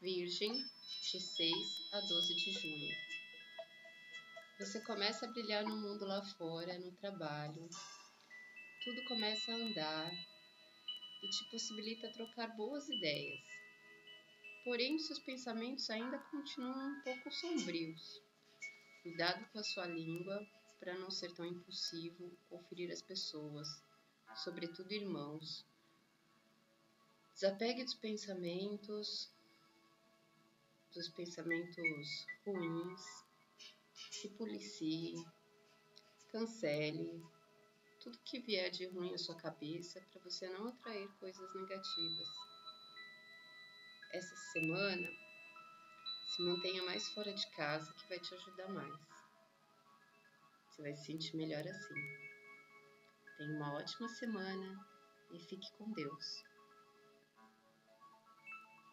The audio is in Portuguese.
Virgem, de 6 a 12 de junho. Você começa a brilhar no mundo lá fora, no trabalho. Tudo começa a andar e te possibilita trocar boas ideias. Porém, seus pensamentos ainda continuam um pouco sombrios. Cuidado com a sua língua para não ser tão impulsivo ou ferir as pessoas, sobretudo irmãos. Desapegue dos pensamentos, dos pensamentos ruins, se policie, cancele tudo que vier de ruim à sua cabeça para você não atrair coisas negativas. Essa semana, se mantenha mais fora de casa que vai te ajudar mais. Você vai se sentir melhor assim. Tenha uma ótima semana e fique com Deus.